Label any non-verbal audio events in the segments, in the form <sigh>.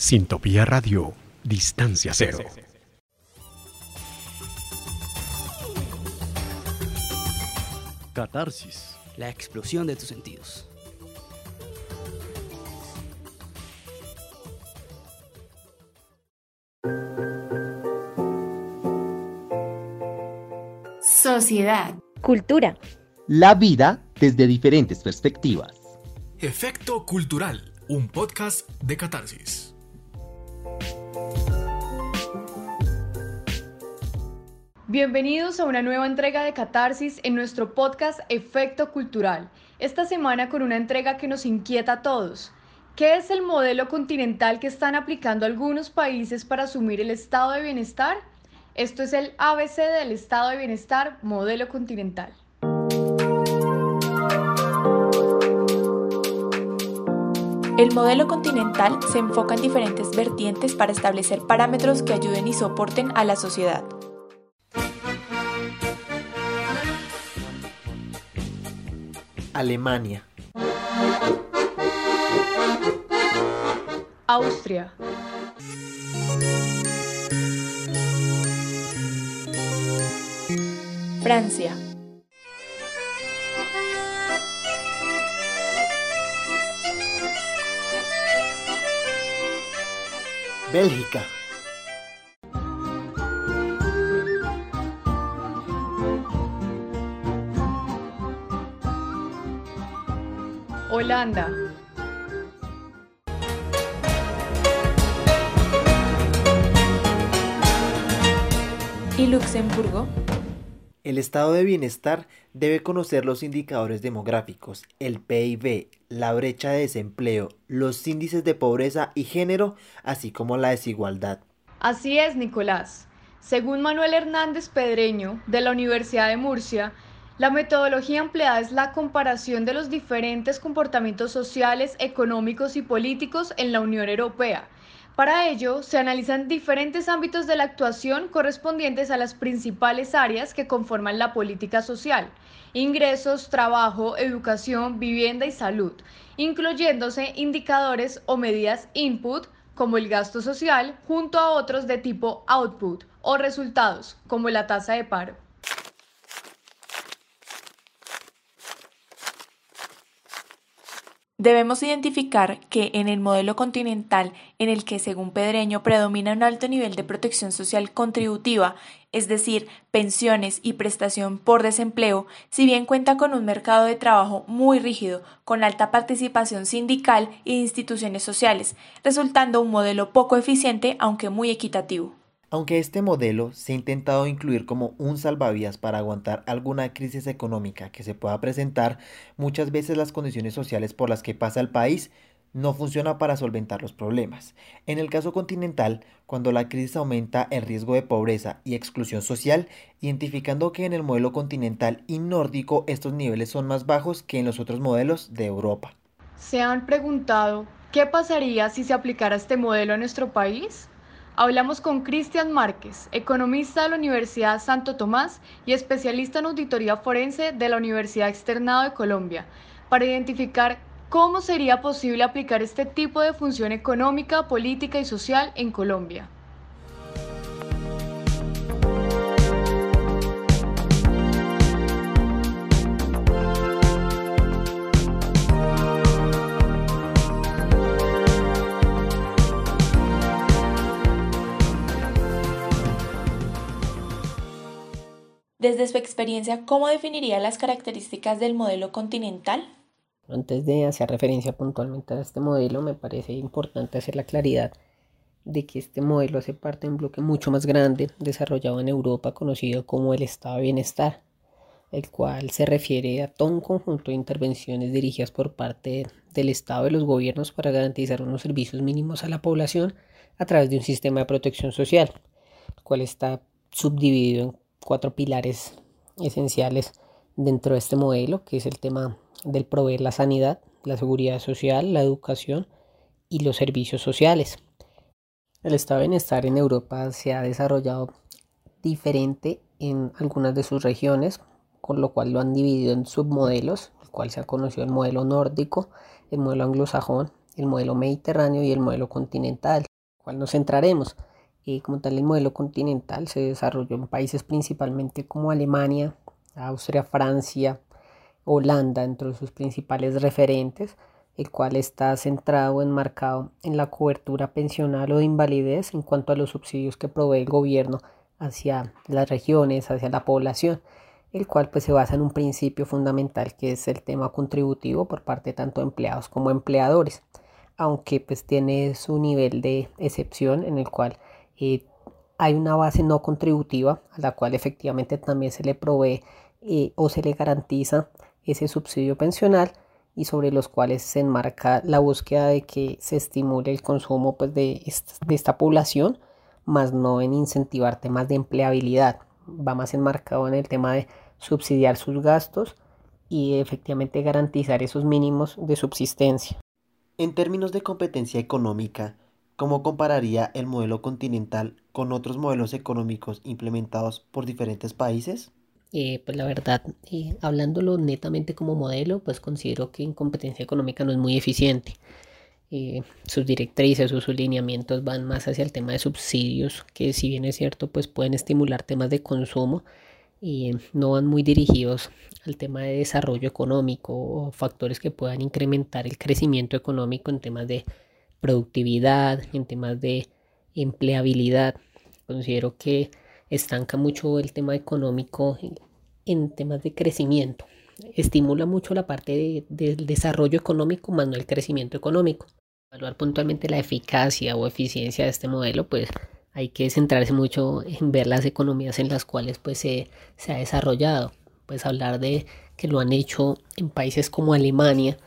Sintopía Radio, Distancia Cero. Catarsis. La explosión de tus sentidos. Sociedad. Cultura. La vida desde diferentes perspectivas. Efecto Cultural, un podcast de Catarsis. Bienvenidos a una nueva entrega de Catarsis en nuestro podcast Efecto Cultural. Esta semana con una entrega que nos inquieta a todos. ¿Qué es el modelo continental que están aplicando algunos países para asumir el estado de bienestar? Esto es el ABC del estado de bienestar modelo continental. El modelo continental se enfoca en diferentes vertientes para establecer parámetros que ayuden y soporten a la sociedad. Alemania. Austria. Francia. Bélgica. Holanda. ¿Y Luxemburgo? El estado de bienestar debe conocer los indicadores demográficos, el PIB, la brecha de desempleo, los índices de pobreza y género, así como la desigualdad. Así es, Nicolás. Según Manuel Hernández Pedreño, de la Universidad de Murcia, la metodología empleada es la comparación de los diferentes comportamientos sociales, económicos y políticos en la Unión Europea. Para ello, se analizan diferentes ámbitos de la actuación correspondientes a las principales áreas que conforman la política social, ingresos, trabajo, educación, vivienda y salud, incluyéndose indicadores o medidas input, como el gasto social, junto a otros de tipo output o resultados, como la tasa de paro. Debemos identificar que en el modelo continental, en el que según Pedreño predomina un alto nivel de protección social contributiva, es decir, pensiones y prestación por desempleo, si bien cuenta con un mercado de trabajo muy rígido, con alta participación sindical y de instituciones sociales, resultando un modelo poco eficiente aunque muy equitativo. Aunque este modelo se ha intentado incluir como un salvavidas para aguantar alguna crisis económica que se pueda presentar, muchas veces las condiciones sociales por las que pasa el país no funciona para solventar los problemas. En el caso continental, cuando la crisis aumenta el riesgo de pobreza y exclusión social, identificando que en el modelo continental y nórdico estos niveles son más bajos que en los otros modelos de Europa. ¿Se han preguntado qué pasaría si se aplicara este modelo a nuestro país? Hablamos con Cristian Márquez, economista de la Universidad Santo Tomás y especialista en auditoría forense de la Universidad Externado de Colombia, para identificar cómo sería posible aplicar este tipo de función económica, política y social en Colombia. Desde su experiencia, ¿cómo definiría las características del modelo continental? Antes de hacer referencia puntualmente a este modelo, me parece importante hacer la claridad de que este modelo hace parte de un bloque mucho más grande desarrollado en Europa conocido como el Estado de Bienestar, el cual se refiere a todo un conjunto de intervenciones dirigidas por parte del Estado y los gobiernos para garantizar unos servicios mínimos a la población a través de un sistema de protección social, el cual está subdividido en cuatro pilares esenciales dentro de este modelo, que es el tema del proveer la sanidad, la seguridad social, la educación y los servicios sociales. El estado de bienestar en Europa se ha desarrollado diferente en algunas de sus regiones, con lo cual lo han dividido en submodelos, el cual se ha conocido el modelo nórdico, el modelo anglosajón, el modelo mediterráneo y el modelo continental. cual nos centraremos. Y como tal, el modelo continental se desarrolló en países principalmente como Alemania, Austria, Francia, Holanda, entre sus principales referentes, el cual está centrado, enmarcado en la cobertura pensional o de invalidez en cuanto a los subsidios que provee el gobierno hacia las regiones, hacia la población, el cual pues se basa en un principio fundamental que es el tema contributivo por parte tanto de empleados como empleadores, aunque pues tiene su nivel de excepción en el cual eh, hay una base no contributiva a la cual efectivamente también se le provee eh, o se le garantiza ese subsidio pensional y sobre los cuales se enmarca la búsqueda de que se estimule el consumo pues, de, esta, población, más no en incentivar temas de empleabilidad. Va más enmarcado en el tema de subsidiar sus gastos y efectivamente garantizar esos mínimos de subsistencia. En términos de competencia económica, ¿cómo compararía el modelo continental con otros modelos económicos implementados por diferentes países? Eh, pues la verdad, eh, hablándolo netamente como modelo, pues considero que en competencia económica no es muy eficiente. Eh, sus directrices o sus lineamientos van más hacia el tema de subsidios, que si bien es cierto, pues pueden estimular temas de consumo y no van muy dirigidos al tema de desarrollo económico o factores que puedan incrementar el crecimiento económico en temas de productividad, en temas de empleabilidad. Considero que estanca mucho el tema económico en temas de crecimiento. Estimula mucho la parte del desarrollo económico, más no el crecimiento económico. Evaluar puntualmente la eficacia o eficiencia de este modelo, pues hay que centrarse mucho en ver las economías en las cuales pues se, se ha desarrollado. Pues hablar de que lo han hecho en países como Alemania,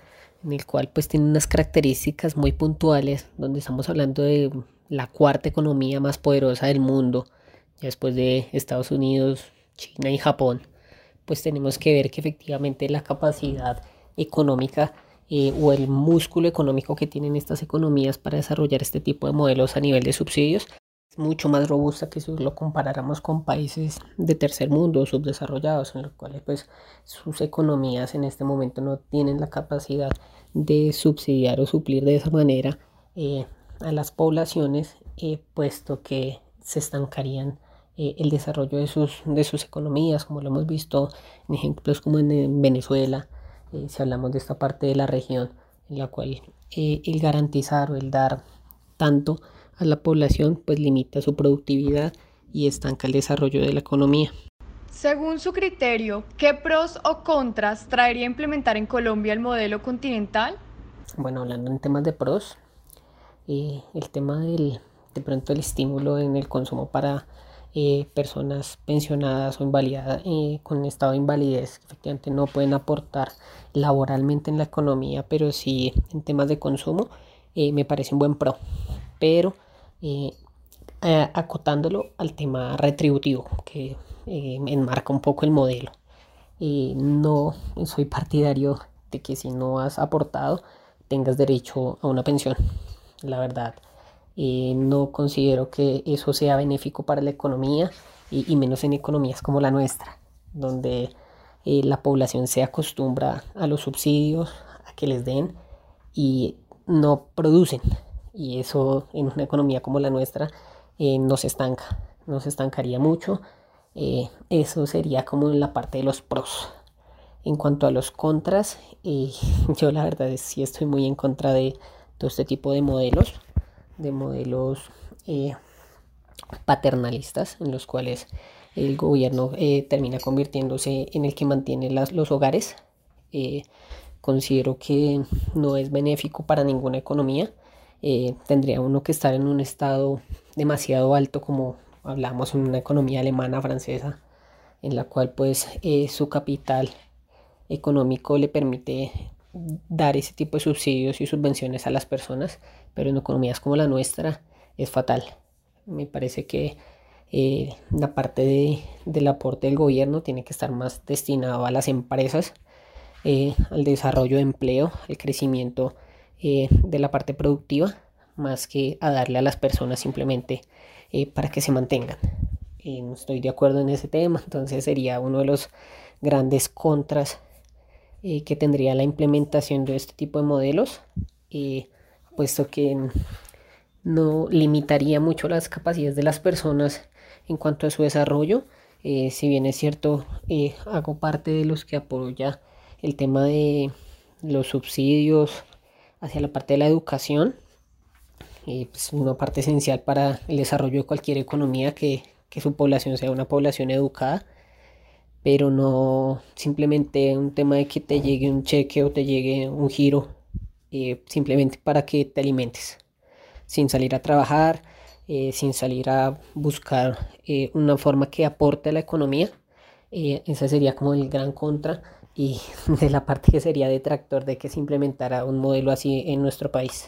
en el cual pues tiene unas características muy puntuales, donde estamos hablando de la cuarta economía más poderosa del mundo, después de Estados Unidos, China y Japón, pues tenemos que ver que efectivamente la capacidad económica eh, o el músculo económico que tienen estas economías para desarrollar este tipo de modelos a nivel de subsidios es mucho más robusta que si lo comparáramos con países de tercer mundo subdesarrollados en los cuales pues sus economías en este momento no tienen la capacidad de subsidiar o suplir de esa manera eh, a las poblaciones eh, puesto que se estancarían eh, el desarrollo de sus, de sus economías, como lo hemos visto en ejemplos como en, Venezuela, si hablamos de esta parte de la región, en la cual el garantizar o el dar tanto a la población, pues limita su productividad y estanca el desarrollo de la economía. Según su criterio, ¿qué pros o contras traería implementar en Colombia el modelo continental? Bueno, hablando en temas de pros, el tema del, de pronto el estímulo en el consumo para eh, personas pensionadas o invalidadas eh, con estado de invalidez efectivamente no pueden aportar laboralmente en la economía, pero sí en temas de consumo, eh, me parece un buen pro. Pero acotándolo al tema retributivo, que enmarca un poco el modelo. no soy partidario de que si no has aportado tengas derecho a una pensión. La verdad, eh, no considero que eso sea benéfico para la economía y, menos en economías como la nuestra, donde eh, la población se acostumbra a los subsidios, a que les den y no producen. Y eso en una economía como la nuestra eh, nos estanca, nos estancaría mucho. eso sería como la parte de los pros. En cuanto a los contras, <laughs> yo la verdad es sí estoy muy en contra de todo este tipo de modelos de modelos eh, paternalistas en los cuales el gobierno eh, termina convirtiéndose en el que mantiene los hogares. Eh, considero que no es benéfico para ninguna economía. tendría uno que estar en un estado demasiado alto como hablamos en una economía alemana, francesa, en la cual pues su capital económico le permite dar ese tipo de subsidios y subvenciones a las personas, pero en economías como la nuestra es fatal. Me parece que eh, la parte del aporte del gobierno tiene que estar más destinado a las empresas, eh, al desarrollo de empleo, el crecimiento eh, de la parte productiva, más que a darle a las personas simplemente para que se mantengan. no estoy de acuerdo en ese tema, entonces sería uno de los grandes contras eh, que tendría la implementación de este tipo de modelos, puesto que no limitaría mucho las capacidades de las personas en cuanto a su desarrollo. Eh, si bien es cierto, eh, hago parte de los que apoya el tema de los subsidios hacia la parte de la educación. es pues, una parte esencial para el desarrollo de cualquier economía que, que su población sea una población educada pero no simplemente un tema de que te llegue un cheque o te llegue un giro eh, simplemente para que te alimentes, sin salir a trabajar, eh, sin salir a buscar eh, una forma que aporte a la economía. Esa sería como el gran contra y <laughs> de la parte que sería detractor de que se implementara un modelo así en nuestro país.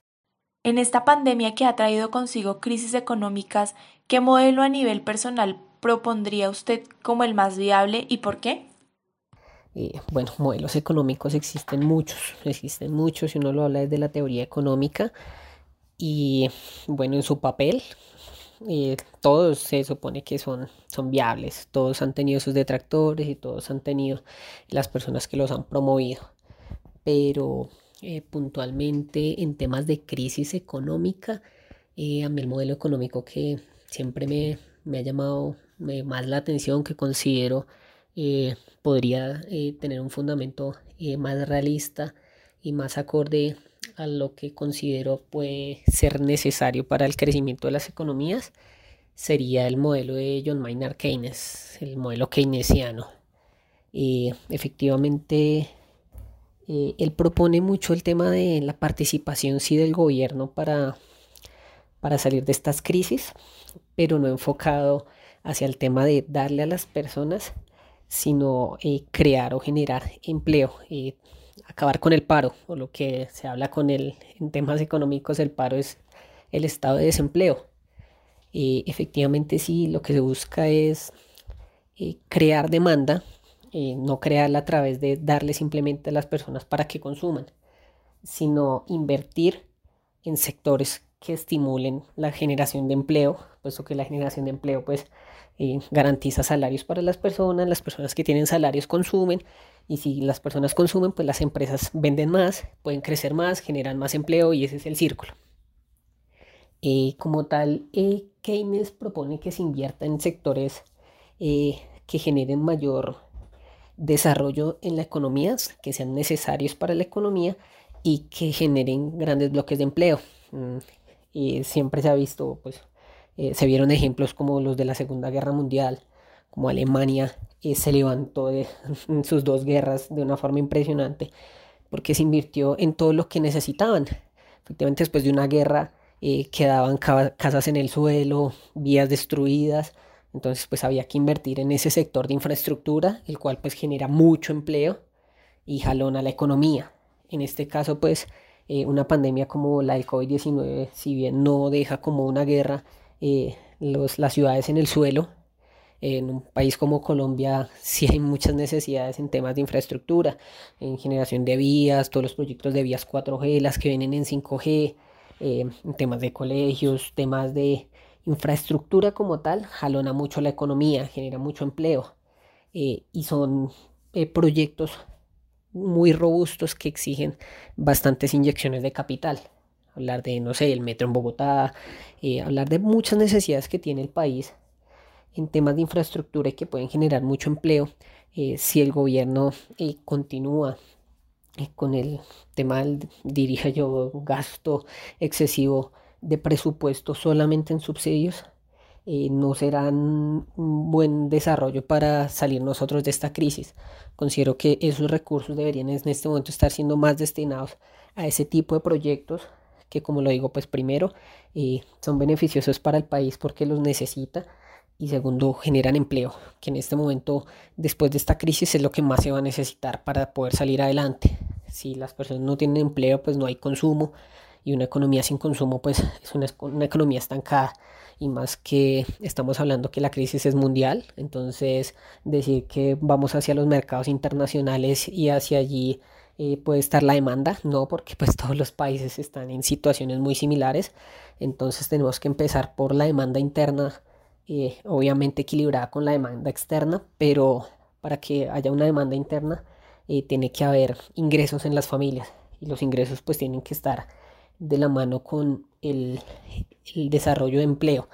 En esta pandemia que ha traído consigo crisis económicas, ¿qué modelo a nivel personal propondría usted como el más viable y por qué? Eh, bueno, modelos económicos existen muchos, existen muchos si uno lo habla desde la teoría económica y bueno, en su papel eh, todos se supone que son, son viables, todos han tenido sus detractores y todos han tenido las personas que los han promovido, pero eh, puntualmente en temas de crisis económica, a mí el modelo económico que siempre me, me ha llamado más la atención, que considero eh, podría eh, tener un fundamento eh, más realista y más acorde a lo que considero puede ser necesario para el crecimiento de las economías, sería el modelo de John Maynard Keynes, el modelo keynesiano. efectivamente, él propone mucho el tema de la participación sí del gobierno para, para salir de estas crisis, pero no enfocado hacia el tema de darle a las personas, sino eh, crear o generar empleo, y acabar con el paro, o lo que se habla con el, en temas económicos, el paro es el estado de desempleo. y efectivamente sí, lo que se busca es eh, crear demanda, eh, no crearla a través de darle simplemente a las personas para que consuman, sino invertir en sectores que estimulen la generación de empleo, puesto que la generación de empleo pues eh, garantiza salarios para las personas, las personas que tienen salarios consumen y si las personas consumen pues las empresas venden más, pueden crecer más, generan más empleo y ese es el círculo. Eh, como tal, eh, Keynes propone que se invierta en sectores que generen mayor desarrollo en la economía, que sean necesarios para la economía y que generen grandes bloques de empleo. Mm, siempre se ha visto pues eh, se vieron ejemplos como los de la Segunda Guerra Mundial, como Alemania eh, se levantó de <laughs> sus dos guerras de una forma impresionante, porque se invirtió en todo lo que necesitaban. Efectivamente, después de una guerra eh, quedaban casas en el suelo, vías destruidas, entonces pues había que invertir en ese sector de infraestructura, el cual pues genera mucho empleo y jalona la economía. En este caso pues una pandemia como la del COVID-19, si bien no deja como una guerra, eh, los, las ciudades en el suelo. En un país como Colombia <laughs> sí hay muchas necesidades en temas de infraestructura, en generación de vías, todos los proyectos de vías 4G, las que vienen en 5G, eh, en temas de colegios, temas de infraestructura como tal, jalona mucho la economía, genera mucho empleo eh, y son proyectos muy robustos que exigen bastantes inyecciones de capital. Hablar de, no sé, el metro en Bogotá, eh, hablar de muchas necesidades que tiene el país en temas de infraestructura y que pueden generar mucho empleo eh, si el gobierno eh, continúa con el tema del, dirija yo, gasto excesivo de presupuesto solamente en subsidios, no serán un buen desarrollo para salir nosotros de esta crisis. Considero que esos recursos deberían en este momento estar siendo más destinados a ese tipo de proyectos que como lo digo, pues primero eh, son beneficiosos para el país porque los necesita y segundo generan empleo, que en este momento, después de esta crisis, es lo que más se va a necesitar para poder salir adelante. Si las personas no tienen empleo, pues no hay consumo y una economía sin consumo, pues es una, una economía estancada y más que estamos hablando que la crisis es mundial, entonces decir que vamos hacia los mercados internacionales y hacia allí eh, puede estar la demanda, no, porque pues todos los países están en situaciones muy similares, entonces tenemos que empezar por la demanda interna, eh, obviamente equilibrada con la demanda externa, pero para que haya una demanda interna eh, tiene que haber ingresos en las familias y los ingresos pues tienen que estar de la mano con el, el desarrollo de empleo.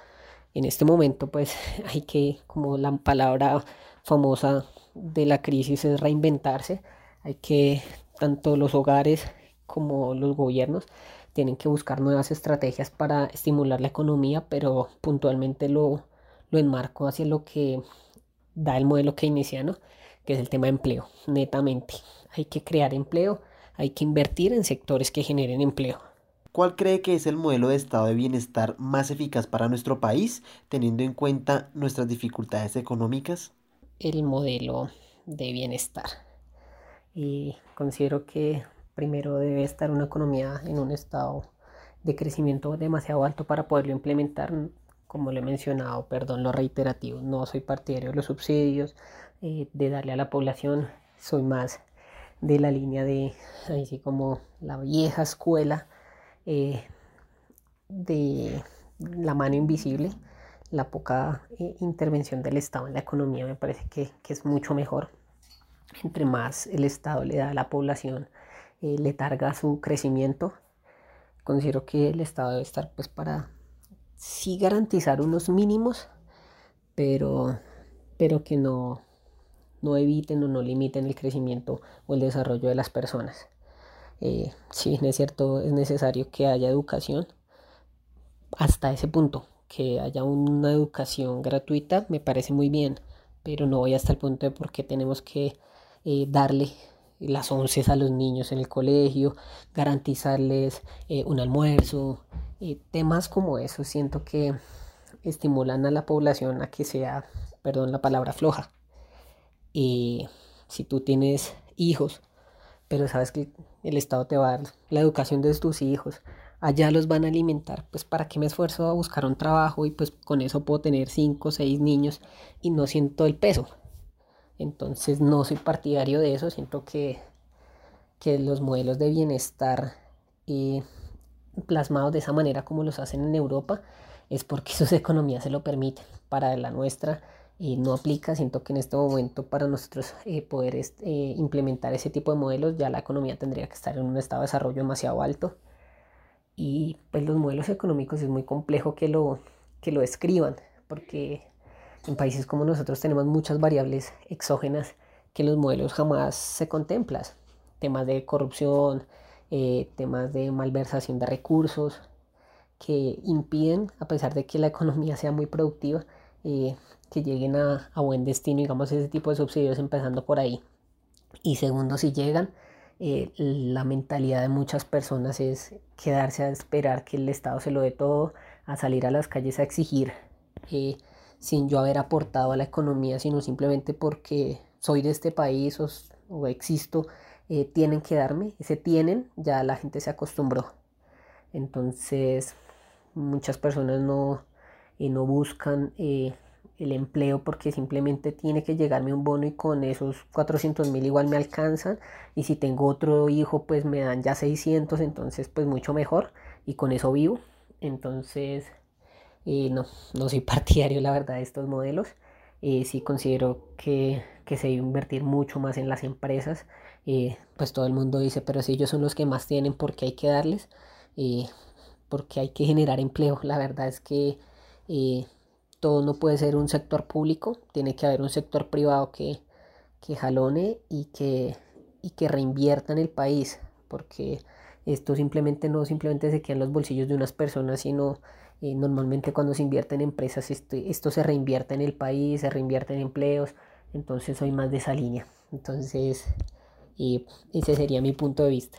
En este momento pues <laughs> hay que, como la palabra famosa de la crisis es reinventarse, hay que tanto los hogares como los gobiernos tienen que buscar nuevas estrategias para estimular la economía, pero puntualmente lo, lo enmarco hacia lo que da el modelo keynesiano, que es el tema de empleo, netamente. Hay que crear empleo, hay que invertir en sectores que generen empleo. ¿Cuál cree que es el modelo de estado de bienestar más eficaz para nuestro país, teniendo en cuenta nuestras dificultades económicas? El modelo de bienestar. Y considero que primero debe estar una economía en un estado de crecimiento demasiado alto para poderlo implementar. Como lo he mencionado, perdón lo reiterativo, no soy partidario de los subsidios, eh, de darle a la población, soy más de la línea de, así como la vieja escuela eh, de la mano invisible, la poca eh, intervención del Estado en la economía me parece que, que es mucho mejor. Entre más el Estado le da a la población, le targa su crecimiento, considero que el Estado debe estar pues para sí garantizar unos mínimos, pero, pero que no, no eviten o no limiten el crecimiento o el desarrollo de las personas. Eh, bien es cierto, es necesario que haya educación hasta ese punto, que haya una educación gratuita, me parece muy bien, pero no voy hasta el punto de por qué tenemos que eh, darle las once a los niños en el colegio, garantizarles eh, un almuerzo, temas como eso siento que estimulan a la población a que sea, perdón la palabra floja. Y si tú tienes hijos, pero sabes que el Estado te va a dar la educación de tus hijos, allá los van a alimentar, pues para qué me esfuerzo a buscar un trabajo y pues con eso puedo tener cinco o seis niños y no siento el peso. Entonces no soy partidario de eso, siento que, que los modelos de bienestar eh, plasmados de esa manera como los hacen en Europa es porque <laughs> sus economías se lo permiten. Para la nuestra y no aplica, siento que en este momento para nosotros eh, poder este, implementar ese tipo de modelos ya la economía tendría que estar en un estado de desarrollo demasiado alto y pues los modelos económicos es muy complejo que lo, que lo escriban porque en países como nosotros tenemos muchas variables exógenas que los modelos jamás se contemplan. Temas de corrupción, eh, temas de malversación de recursos que impiden, a pesar de que la <laughs> economía sea muy productiva, eh, que lleguen a, buen destino, digamos, ese tipo de subsidios empezando por ahí. Y segundo, si llegan, eh, la mentalidad de muchas personas es quedarse a esperar que el Estado se lo dé todo, a salir a las calles a exigir sin yo haber aportado a la economía, sino simplemente porque soy de este país o, existo, eh, tienen que darme. Ese tienen, ya la gente se acostumbró. Entonces, muchas personas no, eh, no buscan eh, el empleo porque simplemente tiene que llegarme un bono y con esos 400 mil igual me alcanzan. Y si tengo otro hijo, pues me dan ya 600, entonces pues mucho mejor. Y con eso vivo. Entonces, y no, no soy <laughs> partidario, la verdad, de estos modelos. y sí considero que, que, se debe invertir mucho más en las empresas. y pues todo el mundo dice, pero si ellos son los que más tienen, ¿por qué hay que darles? y porque hay que generar empleo. La verdad es que todo no puede ser un sector público, tiene que haber un sector privado que, que jalone y que, y que reinvierta en el país, porque esto simplemente no simplemente se queda los bolsillos de unas personas, sino eh, normalmente cuando se invierte en empresas esto, se reinvierte en el país, se reinvierte en empleos, entonces soy más de esa línea. Entonces, ese sería mi punto de vista.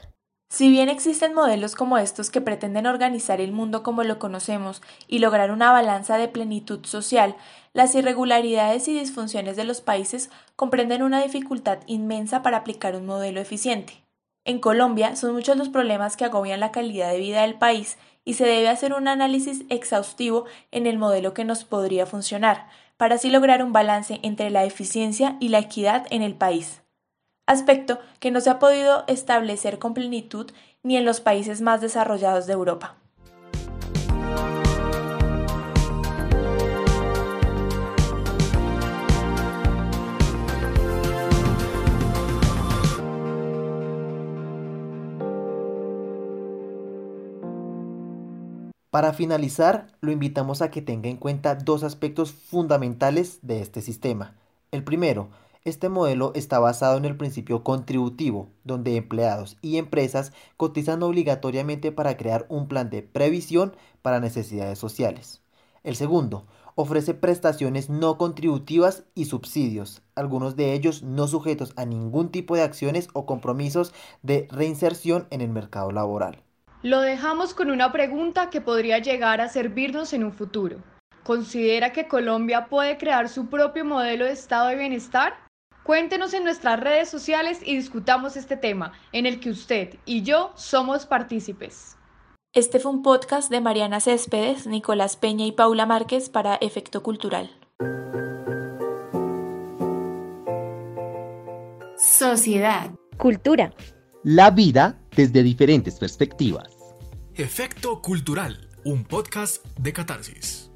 Si bien existen modelos como estos que pretenden organizar el mundo como lo conocemos y lograr una balanza de plenitud social, las irregularidades y disfunciones de los países comprenden una dificultad inmensa para aplicar un modelo eficiente. En Colombia son muchos los problemas que agobian la calidad de vida del país y se debe hacer un análisis exhaustivo en el modelo que nos podría funcionar, para así lograr un balance entre la eficiencia y la equidad en el país. Aspecto que no se ha podido establecer con plenitud ni en los países más desarrollados de Europa. Para finalizar, lo invitamos a que tenga en cuenta dos aspectos fundamentales de este sistema. El primero, este modelo está basado en el principio contributivo, donde empleados y empresas cotizan obligatoriamente para crear un plan de previsión para necesidades sociales. El segundo, ofrece prestaciones no contributivas y subsidios, algunos de ellos no sujetos a ningún tipo de acciones o compromisos de reinserción en el mercado laboral. Lo dejamos con una pregunta que podría llegar a servirnos en un futuro. ¿Considera que Colombia puede crear su propio modelo de estado de bienestar? Cuéntenos en nuestras redes sociales y discutamos este tema, en el que usted y yo somos partícipes. Este fue un podcast de Mariana Céspedes, Nicolás Peña y Paula Márquez para Efecto Cultural. Sociedad. Cultura. La vida desde diferentes perspectivas. Efecto Cultural, un podcast de catarsis.